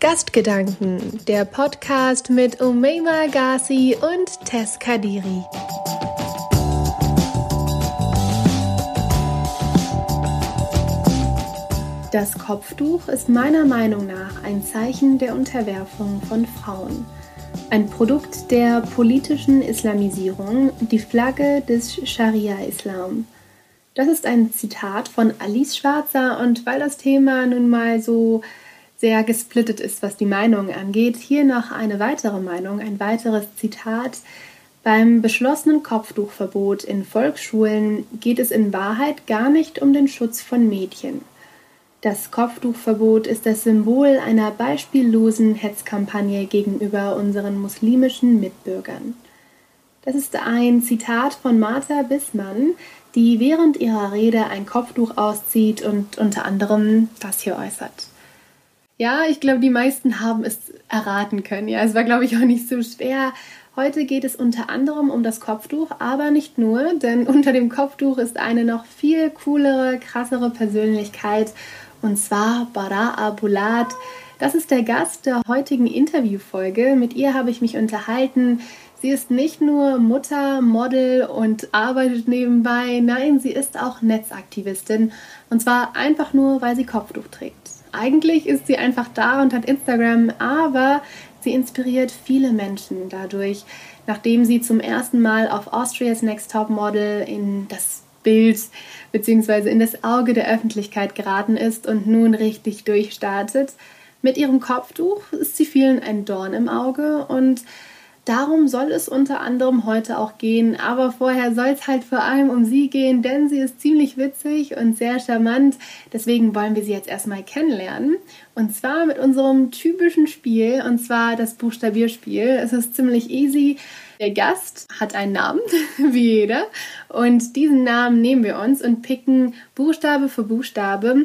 Gastgedanken, der Podcast mit Umeima Ghazi und Tess Kadiri. Das Kopftuch ist meiner Meinung nach ein Zeichen der Unterwerfung von Frauen. Ein Produkt der politischen Islamisierung, die Flagge des Scharia-Islam. Das ist ein Zitat von Alice Schwarzer und weil das Thema nun mal so sehr gesplittet ist, was die Meinung angeht, hier noch eine weitere Meinung, ein weiteres Zitat. Beim beschlossenen Kopftuchverbot in Volksschulen geht es in Wahrheit gar nicht um den Schutz von Mädchen. Das Kopftuchverbot ist das Symbol einer beispiellosen Hetzkampagne gegenüber unseren muslimischen Mitbürgern. Das ist ein Zitat von Martha Bissmann, die während ihrer Rede ein Kopftuch auszieht und unter anderem das hier äußert. Ja, ich glaube, die meisten haben es erraten können. Ja, es war, glaube ich, auch nicht so schwer. Heute geht es unter anderem um das Kopftuch, aber nicht nur, denn unter dem Kopftuch ist eine noch viel coolere, krassere Persönlichkeit und zwar Bara'a Bulat. Das ist der Gast der heutigen Interviewfolge. Mit ihr habe ich mich unterhalten. Sie ist nicht nur Mutter, Model und arbeitet nebenbei. Nein, sie ist auch Netzaktivistin. Und zwar einfach nur, weil sie Kopftuch trägt. Eigentlich ist sie einfach da und hat Instagram, aber sie inspiriert viele Menschen dadurch, nachdem sie zum ersten Mal auf Austria's Next Top Model in das Bild bzw. in das Auge der Öffentlichkeit geraten ist und nun richtig durchstartet. Mit ihrem Kopftuch ist sie vielen ein Dorn im Auge und Darum soll es unter anderem heute auch gehen, aber vorher soll es halt vor allem um sie gehen, denn sie ist ziemlich witzig und sehr charmant. Deswegen wollen wir sie jetzt erstmal kennenlernen. Und zwar mit unserem typischen Spiel, und zwar das Buchstabierspiel. Es ist ziemlich easy. Der Gast hat einen Namen, wie jeder, und diesen Namen nehmen wir uns und picken Buchstabe für Buchstabe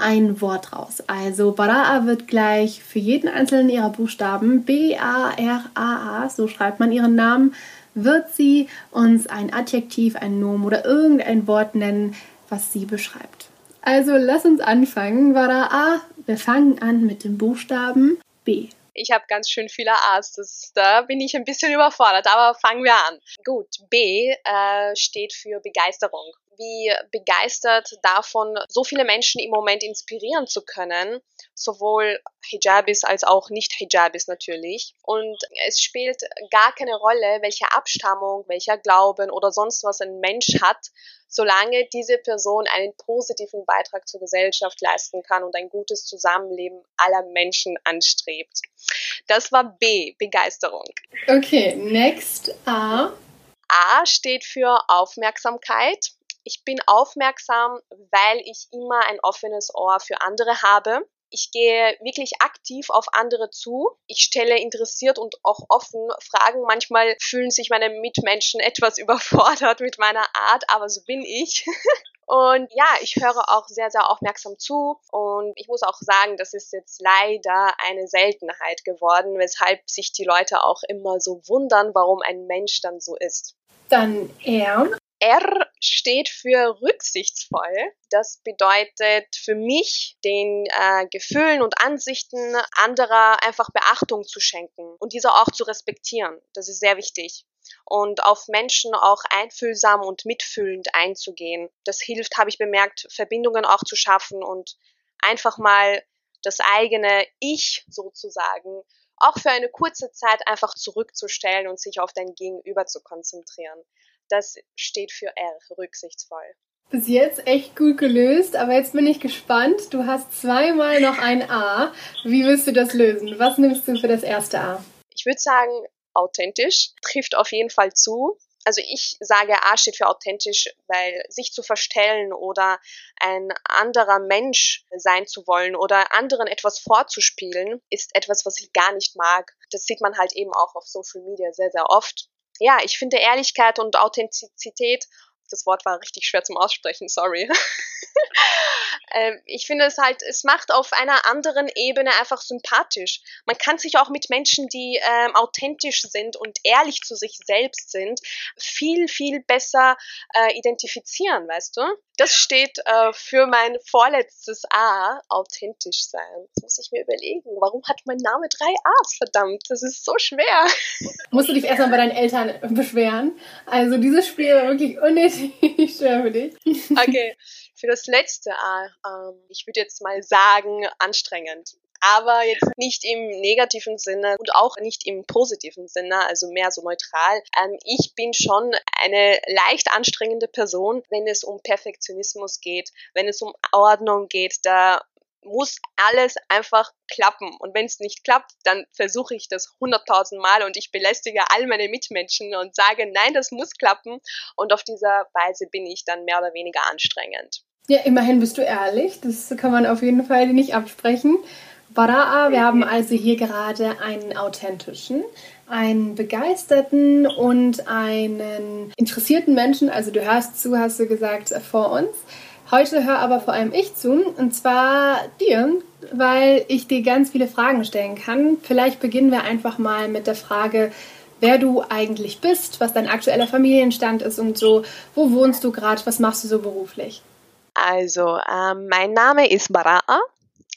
ein Wort raus. Also Bara'a wird gleich für jeden einzelnen ihrer Buchstaben B-A-R-A-A, so schreibt man ihren Namen, wird sie uns ein Adjektiv, ein Nomen oder irgendein Wort nennen, was sie beschreibt. Also lass uns anfangen. Bara'a, wir fangen an mit dem Buchstaben B. Ich habe ganz schön viele A's. Das, da bin ich ein bisschen überfordert, aber fangen wir an. Gut, B äh, steht für Begeisterung wie begeistert davon, so viele Menschen im Moment inspirieren zu können, sowohl Hijabis als auch Nicht-Hijabis natürlich. Und es spielt gar keine Rolle, welche Abstammung, welcher Glauben oder sonst was ein Mensch hat, solange diese Person einen positiven Beitrag zur Gesellschaft leisten kann und ein gutes Zusammenleben aller Menschen anstrebt. Das war B, Begeisterung. Okay, next A. A steht für Aufmerksamkeit ich bin aufmerksam, weil ich immer ein offenes Ohr für andere habe. Ich gehe wirklich aktiv auf andere zu. Ich stelle interessiert und auch offen Fragen. Manchmal fühlen sich meine Mitmenschen etwas überfordert mit meiner Art, aber so bin ich. Und ja, ich höre auch sehr, sehr aufmerksam zu. Und ich muss auch sagen, das ist jetzt leider eine Seltenheit geworden, weshalb sich die Leute auch immer so wundern, warum ein Mensch dann so ist. Dann er. R steht für rücksichtsvoll. Das bedeutet für mich, den äh, Gefühlen und Ansichten anderer einfach Beachtung zu schenken und diese auch zu respektieren. Das ist sehr wichtig. Und auf Menschen auch einfühlsam und mitfühlend einzugehen. Das hilft, habe ich bemerkt, Verbindungen auch zu schaffen und einfach mal das eigene Ich sozusagen auch für eine kurze Zeit einfach zurückzustellen und sich auf dein Gegenüber zu konzentrieren. Das steht für R, rücksichtsvoll. Bis jetzt echt gut gelöst, aber jetzt bin ich gespannt. Du hast zweimal noch ein A. Wie willst du das lösen? Was nimmst du für das erste A? Ich würde sagen, authentisch trifft auf jeden Fall zu. Also ich sage, A steht für authentisch, weil sich zu verstellen oder ein anderer Mensch sein zu wollen oder anderen etwas vorzuspielen, ist etwas, was ich gar nicht mag. Das sieht man halt eben auch auf Social Media sehr, sehr oft ja, ich finde Ehrlichkeit und Authentizität, das Wort war richtig schwer zum Aussprechen, sorry, Ähm, ich finde es halt, es macht auf einer anderen Ebene einfach sympathisch. Man kann sich auch mit Menschen, die ähm, authentisch sind und ehrlich zu sich selbst sind, viel, viel besser äh, identifizieren, weißt du? Das steht äh, für mein vorletztes A, authentisch sein. Das muss ich mir überlegen. Warum hat mein Name drei A's? Verdammt, das ist so schwer. Musst du dich erstmal bei deinen Eltern beschweren? Also dieses Spiel war wirklich unnötig schwer für dich. Okay, für das letzte A, ähm, ich würde jetzt mal sagen, anstrengend aber jetzt nicht im negativen Sinne und auch nicht im positiven Sinne, also mehr so neutral. Ähm, ich bin schon eine leicht anstrengende Person, wenn es um Perfektionismus geht, wenn es um Ordnung geht, da muss alles einfach klappen. Und wenn es nicht klappt, dann versuche ich das hunderttausend Mal und ich belästige all meine Mitmenschen und sage, nein, das muss klappen. Und auf dieser Weise bin ich dann mehr oder weniger anstrengend. Ja, immerhin bist du ehrlich. Das kann man auf jeden Fall nicht absprechen. Baraa, wir haben also hier gerade einen authentischen, einen begeisterten und einen interessierten Menschen, also du hörst zu, hast du gesagt, vor uns. Heute höre aber vor allem ich zu, und zwar dir, weil ich dir ganz viele Fragen stellen kann. Vielleicht beginnen wir einfach mal mit der Frage, wer du eigentlich bist, was dein aktueller Familienstand ist und so. Wo wohnst du gerade? Was machst du so beruflich? Also, ähm, mein Name ist Baraa.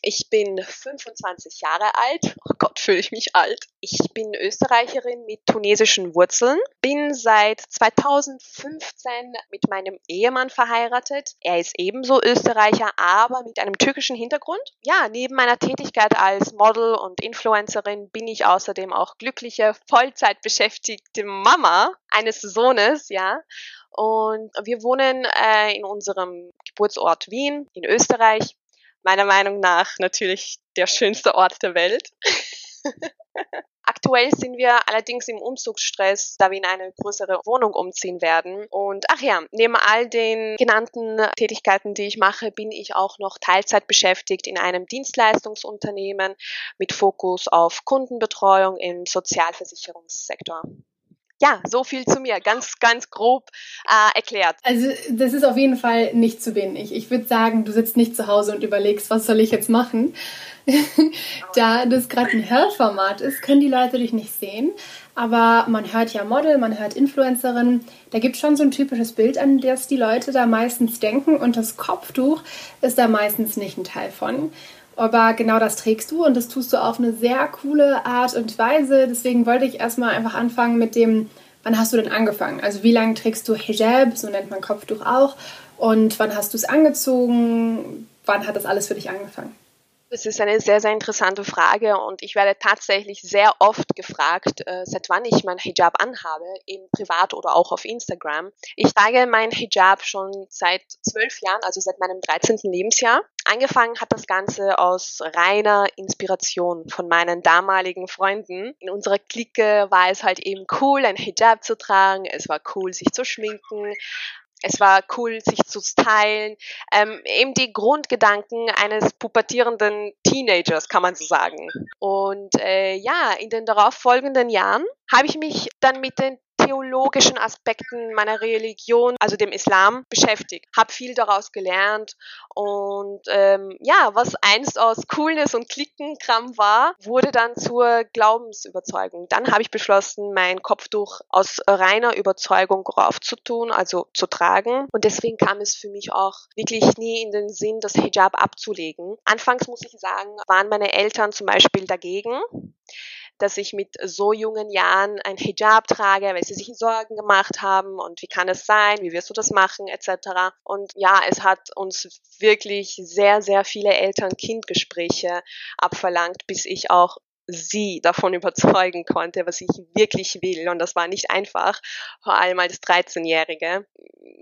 Ich bin 25 Jahre alt. Oh Gott, fühle ich mich alt. Ich bin Österreicherin mit tunesischen Wurzeln. Bin seit 2015 mit meinem Ehemann verheiratet. Er ist ebenso Österreicher, aber mit einem türkischen Hintergrund. Ja, neben meiner Tätigkeit als Model und Influencerin bin ich außerdem auch glückliche, Vollzeit beschäftigte Mama eines Sohnes, ja. Und wir wohnen äh, in unserem Geburtsort Wien in Österreich meiner Meinung nach natürlich der schönste Ort der Welt. Aktuell sind wir allerdings im Umzugsstress, da wir in eine größere Wohnung umziehen werden. Und ach ja, neben all den genannten Tätigkeiten, die ich mache, bin ich auch noch Teilzeit beschäftigt in einem Dienstleistungsunternehmen mit Fokus auf Kundenbetreuung im Sozialversicherungssektor ja, so viel zu mir, ganz, ganz grob äh, erklärt. Also das ist auf jeden Fall nicht zu wenig. Ich würde sagen, du sitzt nicht zu Hause und überlegst, was soll ich jetzt machen. da das gerade ein Hörformat ist, können die Leute dich nicht sehen. Aber man hört ja Model, man hört Influencerin. Da gibt es schon so ein typisches Bild, an das die Leute da meistens denken. Und das Kopftuch ist da meistens nicht ein Teil von. Aber genau das trägst du und das tust du auf eine sehr coole Art und Weise. Deswegen wollte ich erstmal einfach anfangen mit dem, wann hast du denn angefangen? Also wie lange trägst du Hijab, so nennt man Kopftuch auch. Und wann hast du es angezogen? Wann hat das alles für dich angefangen? Das ist eine sehr, sehr interessante Frage und ich werde tatsächlich sehr oft gefragt, äh, seit wann ich mein Hijab anhabe, eben privat oder auch auf Instagram. Ich trage mein Hijab schon seit zwölf Jahren, also seit meinem 13. Lebensjahr. Angefangen hat das Ganze aus reiner Inspiration von meinen damaligen Freunden. In unserer Clique war es halt eben cool, ein Hijab zu tragen. Es war cool, sich zu schminken es war cool, sich zu stylen. Ähm, eben die Grundgedanken eines pubertierenden Teenagers, kann man so sagen. Und äh, ja, in den darauffolgenden Jahren habe ich mich dann mit den theologischen Aspekten meiner Religion, also dem Islam, beschäftigt. Habe viel daraus gelernt und ähm, ja, was einst aus Coolness und Klickenkram war, wurde dann zur Glaubensüberzeugung. Dann habe ich beschlossen, mein Kopftuch aus reiner Überzeugung raufzutun, also zu tragen. Und deswegen kam es für mich auch wirklich nie in den Sinn, das Hijab abzulegen. Anfangs muss ich sagen, waren meine Eltern zum Beispiel dagegen dass ich mit so jungen Jahren ein Hijab trage, weil sie sich Sorgen gemacht haben und wie kann es sein, wie wirst du das machen, etc. Und ja, es hat uns wirklich sehr, sehr viele Eltern-Kind-Gespräche abverlangt, bis ich auch sie davon überzeugen konnte, was ich wirklich will. Und das war nicht einfach, vor allem als 13-Jährige.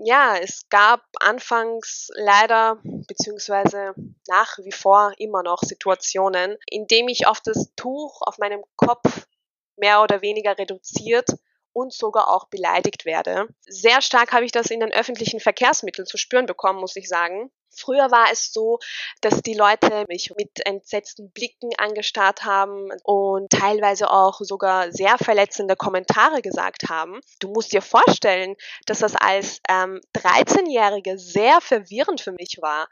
Ja, es gab anfangs leider, beziehungsweise nach wie vor immer noch Situationen, in dem ich auf das Tuch auf meinem Kopf mehr oder weniger reduziert und sogar auch beleidigt werde. Sehr stark habe ich das in den öffentlichen Verkehrsmitteln zu spüren bekommen, muss ich sagen. Früher war es so, dass die Leute mich mit entsetzten Blicken angestarrt haben und teilweise auch sogar sehr verletzende Kommentare gesagt haben. Du musst dir vorstellen, dass das als ähm, 13-Jährige sehr verwirrend für mich war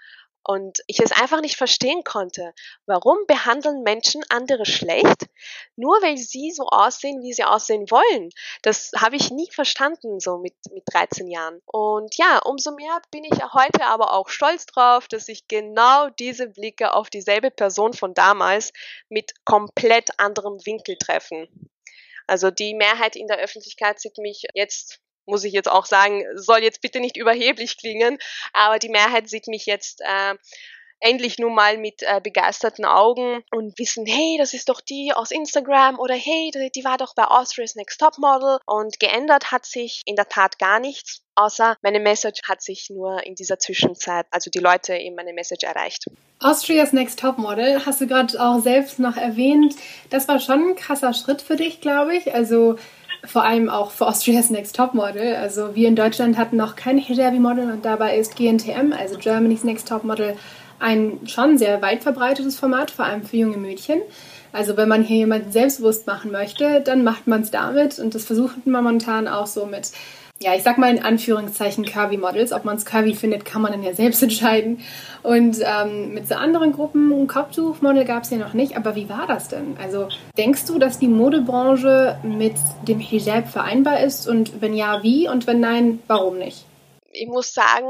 und ich es einfach nicht verstehen konnte. Warum behandeln Menschen andere schlecht, nur weil sie so aussehen, wie sie aussehen wollen? Das habe ich nie verstanden, so mit, mit 13 Jahren. Und ja, umso mehr bin ich heute aber auch stolz drauf, dass ich genau diese Blicke auf dieselbe Person von damals mit komplett anderem Winkel treffen. Also die Mehrheit in der Öffentlichkeit sieht mich jetzt muss ich jetzt auch sagen, soll jetzt bitte nicht überheblich klingen, aber die Mehrheit sieht mich jetzt äh, endlich nun mal mit äh, begeisterten Augen und wissen, hey, das ist doch die aus Instagram oder hey, die, war doch bei Austria's Next Top Model und geändert hat sich in der Tat gar nichts. Außer meine Message hat sich nur in dieser Zwischenzeit, also die Leute eben meine Message erreicht. Austria's Next Top Model hast du gerade auch selbst noch erwähnt. Das war schon ein krasser Schritt für dich, glaube ich. Also vor allem auch für Austria's Next Top Model. Also wir in Deutschland hatten noch kein Hijabi-Model und dabei ist GNTM, also Germany's Next Top Model, ein schon sehr weit verbreitetes Format, vor allem für junge Mädchen. Also wenn man hier jemanden selbstbewusst machen möchte, dann macht man es damit und das versucht man momentan auch so mit ja, ich sag mal in Anführungszeichen Curvy Models. Ob man es curvy findet, kann man dann ja selbst entscheiden. Und ähm, mit so anderen Gruppen, ein Kopftuchmodel gab es ja noch nicht. Aber wie war das denn? Also denkst du, dass die Modebranche mit dem Hijab vereinbar ist? Und wenn ja, wie? Und wenn nein, warum nicht? Ich muss sagen,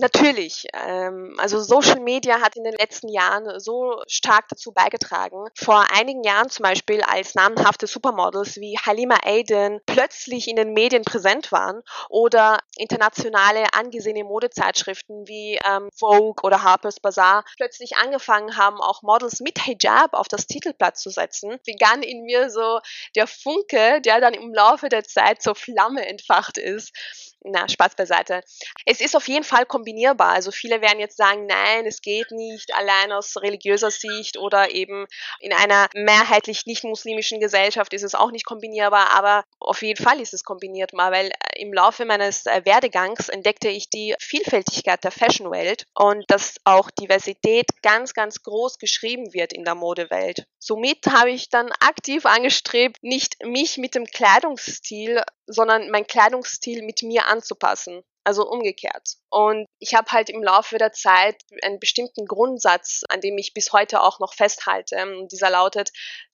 Natürlich. Ähm, also Social Media hat in den letzten Jahren so stark dazu beigetragen. Vor einigen Jahren zum Beispiel, als namenhafte Supermodels wie Halima Aiden plötzlich in den Medien präsent waren oder internationale angesehene Modezeitschriften wie ähm, Vogue oder Harper's Bazaar plötzlich angefangen haben, auch Models mit Hijab auf das Titelblatt zu setzen, begann in mir so der Funke, der dann im Laufe der Zeit zur Flamme entfacht ist na, Spaß beiseite. Es ist auf jeden Fall kombinierbar. Also viele werden jetzt sagen, nein, es geht nicht allein aus religiöser Sicht oder eben in einer mehrheitlich nicht muslimischen Gesellschaft ist es auch nicht kombinierbar, aber auf jeden Fall ist es kombinierbar, weil äh, im Laufe meines äh, Werdegangs entdeckte ich die Vielfältigkeit der Fashionwelt und dass auch Diversität ganz, ganz groß geschrieben wird in der Modewelt. Somit habe ich dann aktiv angestrebt, nicht mich mit dem Kleidungsstil, sondern mein Kleidungsstil mit mir anzupassen. Also umgekehrt. Und ich habe halt im Laufe der Zeit einen bestimmten Grundsatz, an dem ich bis heute auch noch festhalte. Und dieser lautet,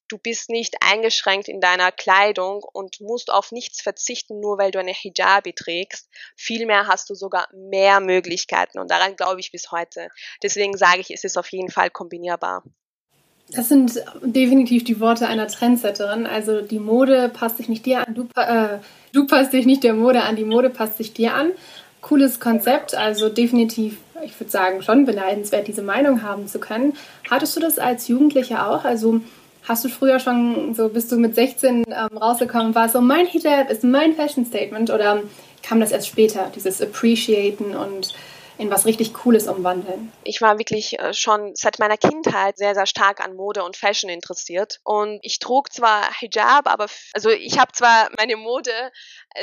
du bist nicht eingeschränkt in deiner Kleidung und musst auf nichts verzichten, nur weil du eine Hijabi trägst. Vielmehr hast du sogar mehr Möglichkeiten und daran glaube ich bis heute. Deswegen sage ich, es ist auf jeden Fall kombinierbar. Das sind definitiv die Worte einer Trendsetterin. Also die Mode passt sich nicht dir an, du, äh, du passt dich nicht der Mode an, die Mode passt sich dir an. Cooles Konzept, also definitiv, ich würde sagen, schon beneidenswert, diese Meinung haben zu können. Hattest du das als Jugendlicher auch? Also hast du früher schon, so bist du mit 16 ähm, rausgekommen, war so, mein Hijab ist mein Fashion Statement oder kam das erst später, dieses Appreciaten und in was richtig Cooles umwandeln? Ich war wirklich äh, schon seit meiner Kindheit sehr, sehr stark an Mode und Fashion interessiert. Und ich trug zwar Hijab, aber also ich habe zwar meine Mode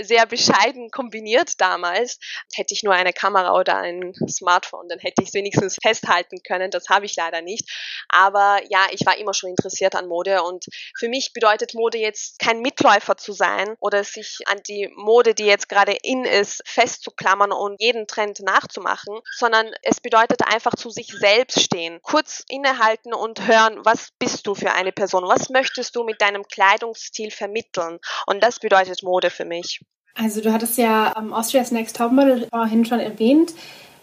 sehr bescheiden kombiniert damals. Hätte ich nur eine Kamera oder ein Smartphone, dann hätte ich es wenigstens festhalten können. Das habe ich leider nicht. Aber ja, ich war immer schon interessiert an Mode und für mich bedeutet Mode jetzt kein Mitläufer zu sein oder sich an die Mode, die jetzt gerade in ist, festzuklammern und jeden Trend nachzumachen, sondern es bedeutet einfach zu sich selbst stehen, kurz innehalten und hören, was bist du für eine Person, was möchtest du mit deinem Kleidungsstil vermitteln und das bedeutet Mode für mich. Also du hattest ja um, Austria's Next Topmodel vorhin schon erwähnt.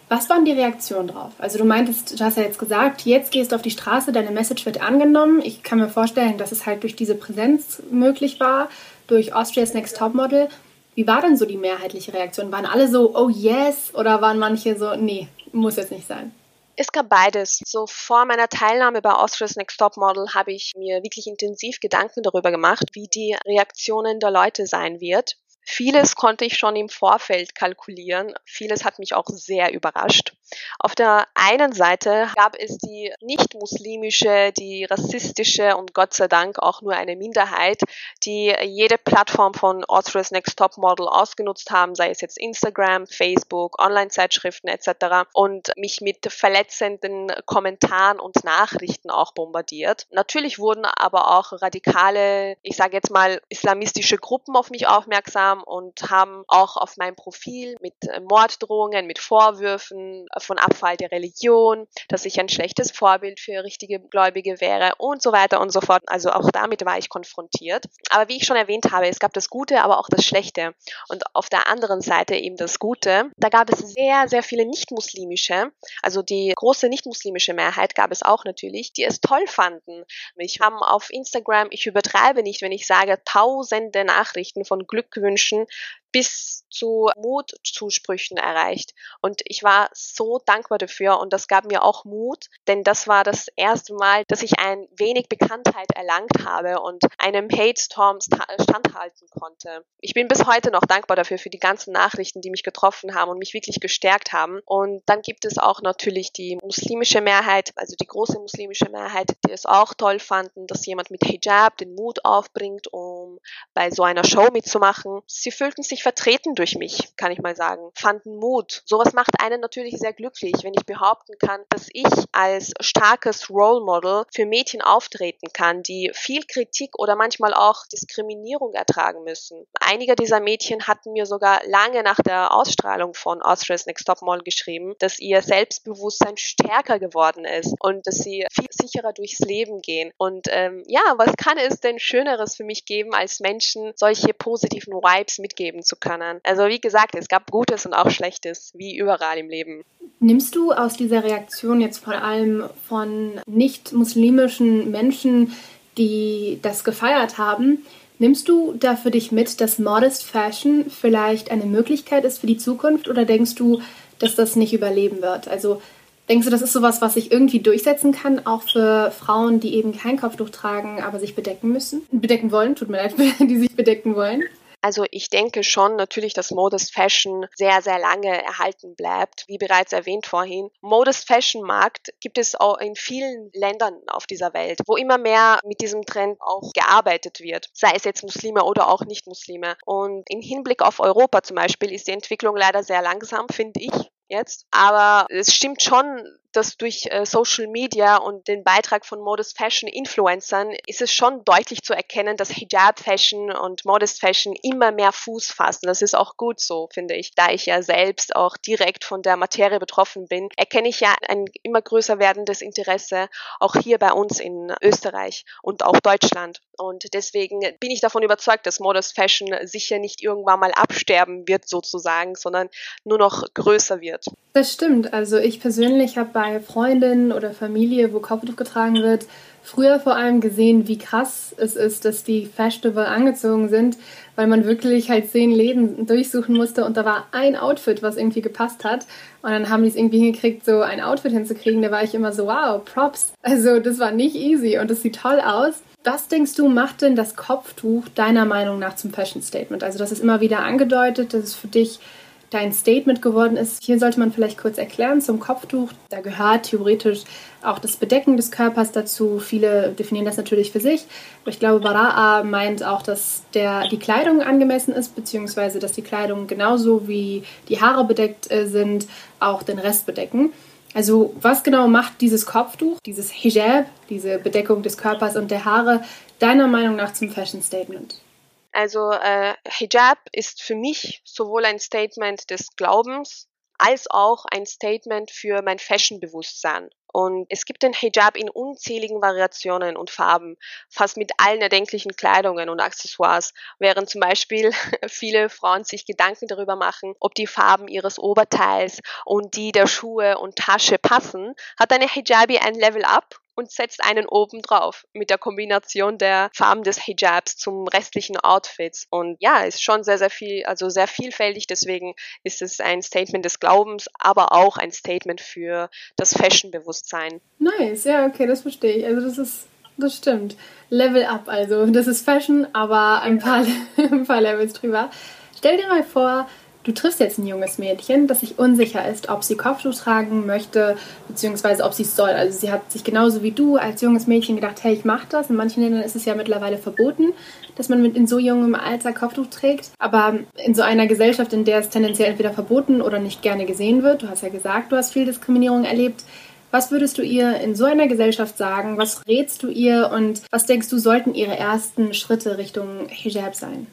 Was waren die Reaktionen drauf? Also du meintest, du hast ja jetzt gesagt, jetzt gehst du auf die Straße, deine Message wird angenommen. Ich kann mir vorstellen, dass es halt durch diese Präsenz möglich war, durch Austria's Next Topmodel. Wie war denn so die mehrheitliche Reaktion? Waren alle so, oh yes, oder waren manche so, nee, muss jetzt nicht sein? Es gab beides. So vor meiner Teilnahme bei Austria's Next Top Model habe ich mir wirklich intensiv Gedanken darüber gemacht, wie die Reaktionen der Leute sein wird. Vieles konnte ich schon im Vorfeld kalkulieren. Vieles hat mich auch sehr überrascht. Auf der einen Seite gab es die nicht-muslimische, die rassistische und Gott sei Dank auch nur eine Minderheit, die jede Plattform von Austria's Next Top Model ausgenutzt haben, sei es jetzt Instagram, Facebook, Online-Zeitschriften etc. und mich mit verletzenden Kommentaren und Nachrichten auch bombardiert. Natürlich wurden aber auch radikale, ich sage jetzt mal islamistische Gruppen auf mich aufmerksam Instagram und haben auch auf meinem Profil mit äh, Morddrohungen, mit Vorwürfen äh, von Abfall der Religion, dass ich ein schlechtes Vorbild für richtige Gläubige wäre und so weiter und so fort. Also auch damit war ich konfrontiert. Aber wie ich schon erwähnt habe, es gab das Gute, aber auch das Schlechte. Und auf der anderen Seite eben das Gute. Da gab es sehr, sehr viele nicht-muslimische, also die große nicht-muslimische Mehrheit gab es auch natürlich, die es toll fanden. Mich haben auf Instagram, ich übertreibe nicht, wenn ich sage, tausende Nachrichten von Glückwünschen Menschen bis zu Mutzusprüchen erreicht. Und ich war so dankbar dafür und das gab mir auch Mut, denn das war das erste Mal, dass ich ein wenig Bekanntheit erlangt habe und einem Hate-Storm standhalten konnte. Ich bin bis heute noch dankbar dafür, für die ganzen Nachrichten, die mich getroffen haben und mich wirklich gestärkt haben. Und dann gibt es auch natürlich die muslimische Mehrheit, also die große muslimische Mehrheit, die es auch toll fanden, dass jemand mit Hijab den Mut aufbringt, um bei so einer Show mitzumachen. Sie fühlten sich vertreten durch mich, kann ich mal sagen, fanden Mut. Sowas macht einen natürlich sehr glücklich, wenn ich behaupten kann, dass ich als starkes Role Model für Mädchen auftreten kann, die viel Kritik oder manchmal auch Diskriminierung ertragen müssen. Einige dieser Mädchen hatten mir sogar lange nach der Ausstrahlung von Austria's Next Top Model geschrieben, dass ihr Selbstbewusstsein stärker geworden ist und dass sie viel sicherer durchs Leben gehen. Und ähm, ja, was kann es denn Schöneres für mich geben, als Menschen solche positiven Vibes mitgeben zu können? Also wie gesagt, es gab Gutes und auch Schlechtes, wie überall im Leben. Nimmst du aus dieser Reaktion jetzt vor allem von nicht-muslimischen Menschen, die das gefeiert haben, nimmst du da für dich mit, dass Modest Fashion vielleicht eine Möglichkeit ist für die Zukunft oder denkst du, dass das nicht überleben wird? Also denkst du, das ist sowas, was sich irgendwie durchsetzen kann, auch für Frauen, die eben kein Kopftuch tragen, aber sich bedecken müssen? Bedecken wollen, tut mir leid, die sich bedecken wollen? Also ich denke schon natürlich, dass Modest Fashion sehr, sehr lange erhalten bleibt. Wie bereits erwähnt vorhin, Modest Fashion Markt gibt es auch in vielen Ländern auf dieser Welt, wo immer mehr mit diesem Trend auch gearbeitet wird, sei es jetzt Muslime oder auch Nicht-Muslime. Und im Hinblick auf Europa zum Beispiel ist die Entwicklung leider sehr langsam, finde ich jetzt. Aber es stimmt schon, dass durch äh, Social Media und den Beitrag von Modest Fashion Influencern ist es schon deutlich zu erkennen, dass Hijab Fashion und Modest Fashion immer mehr Fuß fassen. Das ist auch gut so, finde ich. Da ich ja selbst auch direkt von der Materie betroffen bin, erkenne ich ja ein immer größer werdendes Interesse auch hier bei uns in Österreich und auch Deutschland. Und deswegen bin ich davon überzeugt, dass Modest Fashion sicher nicht irgendwann mal absterben wird sozusagen, sondern nur noch größer wird. Das stimmt. Also ich persönlich habe bei Freundinnen oder Familie, wo Kopftuch getragen wird, früher vor allem gesehen, wie krass es ist, dass die fashionable angezogen sind, weil man wirklich halt zehn Läden durchsuchen musste und da war ein Outfit, was irgendwie gepasst hat. Und dann haben die es irgendwie hingekriegt, so ein Outfit hinzukriegen. Da war ich immer so, wow, Props. Also das war nicht easy und das sieht toll aus. Was denkst du, macht denn das Kopftuch deiner Meinung nach zum Fashion Statement? Also das ist immer wieder angedeutet, dass es für dich dein Statement geworden ist. Hier sollte man vielleicht kurz erklären zum Kopftuch. Da gehört theoretisch auch das Bedecken des Körpers dazu. Viele definieren das natürlich für sich. Aber ich glaube, Bara'a meint auch, dass der, die Kleidung angemessen ist, beziehungsweise dass die Kleidung genauso wie die Haare bedeckt äh, sind, auch den Rest bedecken. Also was genau macht dieses Kopftuch, dieses Hijab, diese Bedeckung des Körpers und der Haare, deiner Meinung nach zum Fashion Statement? Also äh, Hijab ist für mich sowohl ein Statement des Glaubens als auch ein Statement für mein Fashion-Bewusstsein. Und es gibt den Hijab in unzähligen Variationen und Farben, fast mit allen erdenklichen Kleidungen und Accessoires, während zum Beispiel viele Frauen sich Gedanken darüber machen, ob die Farben ihres Oberteils und die der Schuhe und Tasche passen, hat eine Hijabi ein Level up und setzt einen oben drauf mit der Kombination der Farben des Hijabs zum restlichen Outfits. Und ja, ist schon sehr, sehr viel, also sehr vielfältig. Deswegen ist es ein Statement des Glaubens, aber auch ein Statement für das Fashion-Bewusstsein. Nice, ja, okay, das verstehe ich. Also das ist das stimmt. Level up, also das ist Fashion, aber ein paar, ein paar Levels drüber. Stell dir mal vor, du triffst jetzt ein junges Mädchen, das sich unsicher ist, ob sie Kopftuch tragen möchte, beziehungsweise ob sie es soll. Also sie hat sich genauso wie du als junges Mädchen gedacht, hey, ich mache das. In manchen Ländern ist es ja mittlerweile verboten, dass man mit in so jungem Alter Kopftuch trägt. Aber in so einer Gesellschaft, in der es tendenziell entweder verboten oder nicht gerne gesehen wird, du hast ja gesagt, du hast viel Diskriminierung erlebt, was würdest du ihr in so einer Gesellschaft sagen? Was rätst du ihr und was denkst du, sollten ihre ersten Schritte Richtung Hijab sein?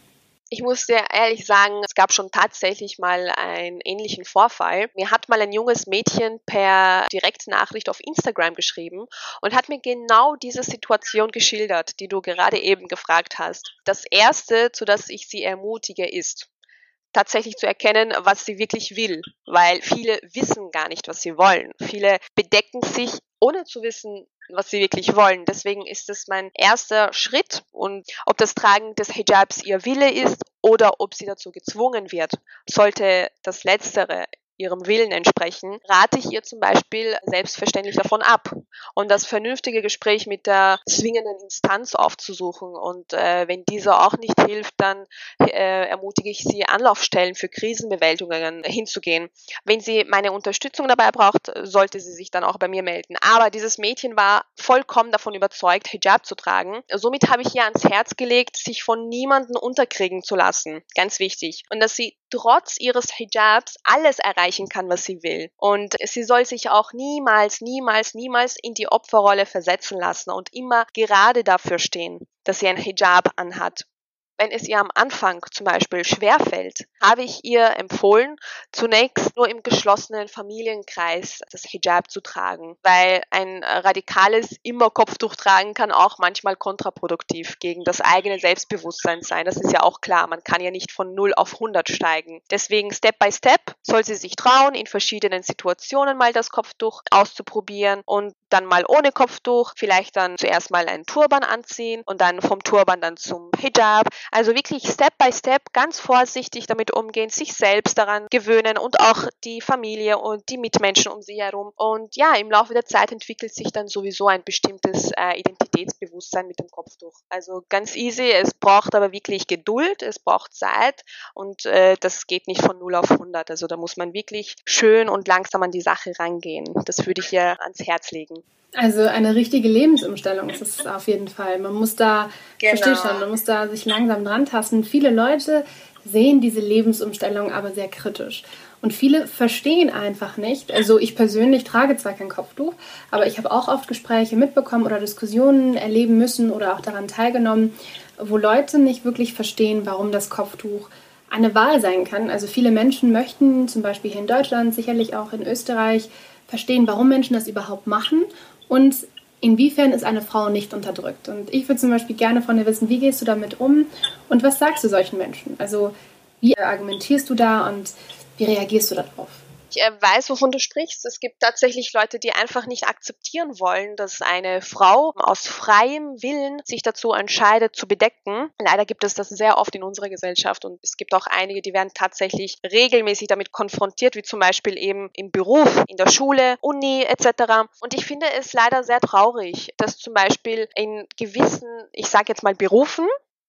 Ich muss dir ehrlich sagen, es gab schon tatsächlich mal einen ähnlichen Vorfall. Mir hat mal ein junges Mädchen per Direktnachricht auf Instagram geschrieben und hat mir genau diese Situation geschildert, die du gerade eben gefragt hast. Das erste, zu das ich sie ermutige, ist, tatsächlich zu erkennen, was sie wirklich will, weil viele wissen gar nicht, was sie wollen. Viele bedecken sich, ohne zu wissen, was sie wirklich wollen. Deswegen ist es mein erster Schritt und ob das Tragen des Hijabs ihr Wille ist oder ob sie dazu gezwungen wird, sollte das Letztere ihrem Willen entsprechen, rate ich ihr zum Beispiel selbstverständlich davon ab und das vernünftige Gespräch mit der zwingenden Instanz aufzusuchen. Und äh, wenn diese auch nicht hilft, dann äh, ermutige ich sie, Anlaufstellen für Krisenbewältigungen hinzugehen. Wenn sie meine Unterstützung dabei braucht, sollte sie sich dann auch bei mir melden. Aber dieses Mädchen war vollkommen davon überzeugt, Hijab zu tragen. Somit habe ich ihr ans Herz gelegt, sich von niemandem unterkriegen zu lassen. Ganz wichtig. Und dass sie trotz ihres Hijabs alles erreichen kann, was sie will. Und sie soll sich auch niemals, niemals, niemals in die Opferrolle versetzen lassen und immer gerade dafür stehen, dass sie ein Hijab anhat wenn es ihr am Anfang zum Beispiel schwerfällt, habe ich ihr empfohlen, zunächst nur im geschlossenen Familienkreis das Hijab zu tragen, weil ein radikales immer Kopftuch tragen kann auch manchmal kontraproduktiv gegen das eigene Selbstbewusstsein sein. Das ist ja auch klar. Man kann ja nicht von 0 auf 100 steigen. Deswegen Step by Step soll sie sich trauen, in verschiedenen Situationen mal das Kopftuch auszuprobieren und dann mal ohne Kopftuch, vielleicht dann zuerst mal einen Turban anziehen und dann vom Turban dann zum Hijab. Also wirklich Step by Step ganz vorsichtig damit umgehen, sich selbst daran gewöhnen und auch die Familie und die Mitmenschen um sie herum. Und ja, im Laufe der Zeit entwickelt sich dann sowieso ein bestimmtes äh, Identitätsbewusstsein mit dem Kopftuch. Also ganz easy, es braucht aber wirklich Geduld, es braucht Zeit und äh, das geht nicht von 0 auf 100. Also da muss man wirklich schön und langsam an die Sache rangehen. Das würde ich ihr ans Herz legen. Also eine richtige Lebensumstellung ist es auf jeden Fall. Man muss da, genau. verstehe schon, man muss da sich langsam dran tasten. Viele Leute sehen diese Lebensumstellung aber sehr kritisch. Und viele verstehen einfach nicht. Also ich persönlich trage zwar kein Kopftuch, aber ich habe auch oft Gespräche mitbekommen oder Diskussionen erleben müssen oder auch daran teilgenommen, wo Leute nicht wirklich verstehen, warum das Kopftuch eine Wahl sein kann. Also viele Menschen möchten zum Beispiel hier in Deutschland, sicherlich auch in Österreich, verstehen, warum Menschen das überhaupt machen und inwiefern ist eine Frau nicht unterdrückt. Und ich würde zum Beispiel gerne von dir wissen, wie gehst du damit um und was sagst du solchen Menschen? Also wie argumentierst du da und wie reagierst du darauf? Ich äh, weiß, wovon du sprichst. Es gibt tatsächlich Leute, die einfach nicht akzeptieren wollen, dass eine Frau aus freiem Willen sich dazu entscheidet, zu bedecken. Leider gibt es das sehr oft in unserer Gesellschaft und es gibt auch einige, die werden tatsächlich regelmäßig damit konfrontiert, wie zum Beispiel eben im Beruf, in der Schule, Uni etc. Und ich finde es leider sehr traurig, dass zum Beispiel in gewissen, ich sage jetzt mal Berufen,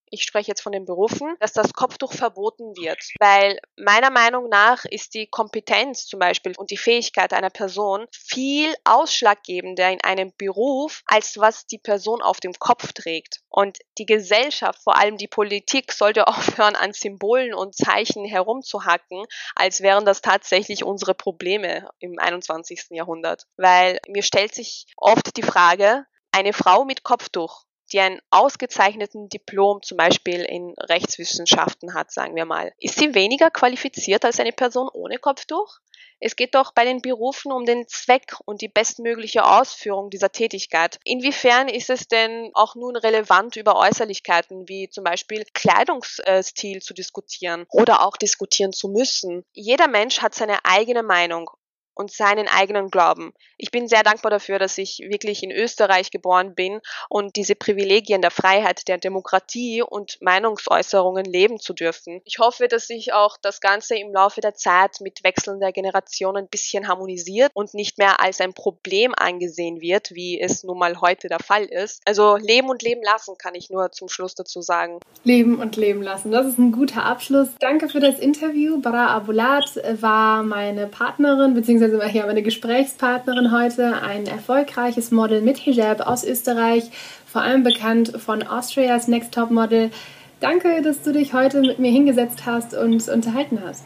ich spreche jetzt von den Berufen, dass das Kopftuch verboten wird. Weil meiner Meinung nach ist die Kompetenz zum Beispiel und die Fähigkeit einer Person viel ausschlaggebender in einem Beruf, als was die Person auf dem Kopf trägt. Und die Gesellschaft, vor allem die Politik, sollte aufhören, an Symbolen und Zeichen herumzuhacken, als wären das tatsächlich unsere Probleme im 21. Jahrhundert. Weil mir stellt sich oft die Frage, eine Frau mit Kopftuch die einen ausgezeichneten Diplom zum Beispiel in Rechtswissenschaften hat, sagen wir mal. Ist sie weniger qualifiziert als eine Person ohne Kopftuch? Es geht doch bei den Berufen um den Zweck und die bestmögliche Ausführung dieser Tätigkeit. Inwiefern ist es denn auch nun relevant, über Äußerlichkeiten wie zum Beispiel Kleidungsstil zu diskutieren oder auch diskutieren zu müssen? Jeder Mensch hat seine eigene Meinung und seinen eigenen Glauben. Ich bin sehr dankbar dafür, dass ich wirklich in Österreich geboren bin und diese Privilegien der Freiheit, der Demokratie und Meinungsäußerungen leben zu dürfen. Ich hoffe, dass sich auch das Ganze im Laufe der Zeit mit Wechseln der Generationen ein bisschen harmonisiert und nicht mehr als ein Problem angesehen wird, wie es nun mal heute der Fall ist. Also leben und leben lassen kann ich nur zum Schluss dazu sagen. Leben und leben lassen, das ist ein guter Abschluss. Danke für das Interview. Bara Abulat war meine Partnerin bzw beziehungsweise war hier meine Gesprächspartnerin heute, ein erfolgreiches Model mit Hijab aus Österreich, vor allem bekannt von Austrias Next Top Model. Danke, dass du dich heute mit mir hingesetzt hast und unterhalten hast.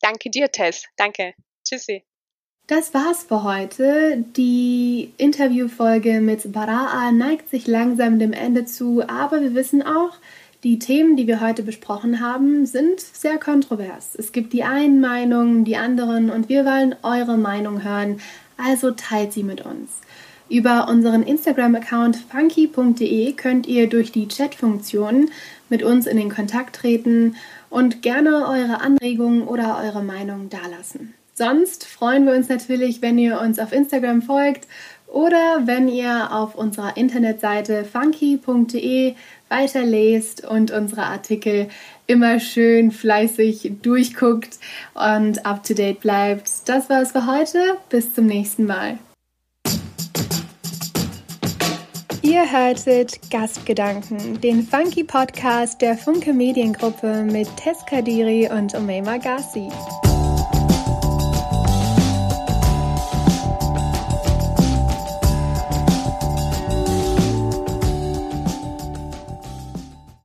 Danke dir, Tess. Danke. Tschüssi. Das war's für heute. Die Interviewfolge mit Baraa neigt sich langsam dem Ende zu, aber wir wissen auch, Die Themen, die wir heute besprochen haben, sind sehr kontrovers. Es gibt die einen Meinungen, die anderen und wir wollen eure Meinung hören, also teilt sie mit uns. Über unseren Instagram-Account funky.de könnt ihr durch die Chat-Funktion mit uns in den Kontakt treten und gerne eure Anregungen oder eure Meinung dalassen. Sonst freuen wir uns natürlich, wenn ihr uns auf Instagram folgt oder wenn ihr auf unserer Internetseite funky.de weiterlest und unsere Artikel immer schön fleißig durchguckt und up to date bleibt. Das war es für heute. Bis zum nächsten Mal. Ihr hörtet Gastgedanken, den Funky Podcast der Funke Mediengruppe mit Tess Kadiri und Omema Gassi.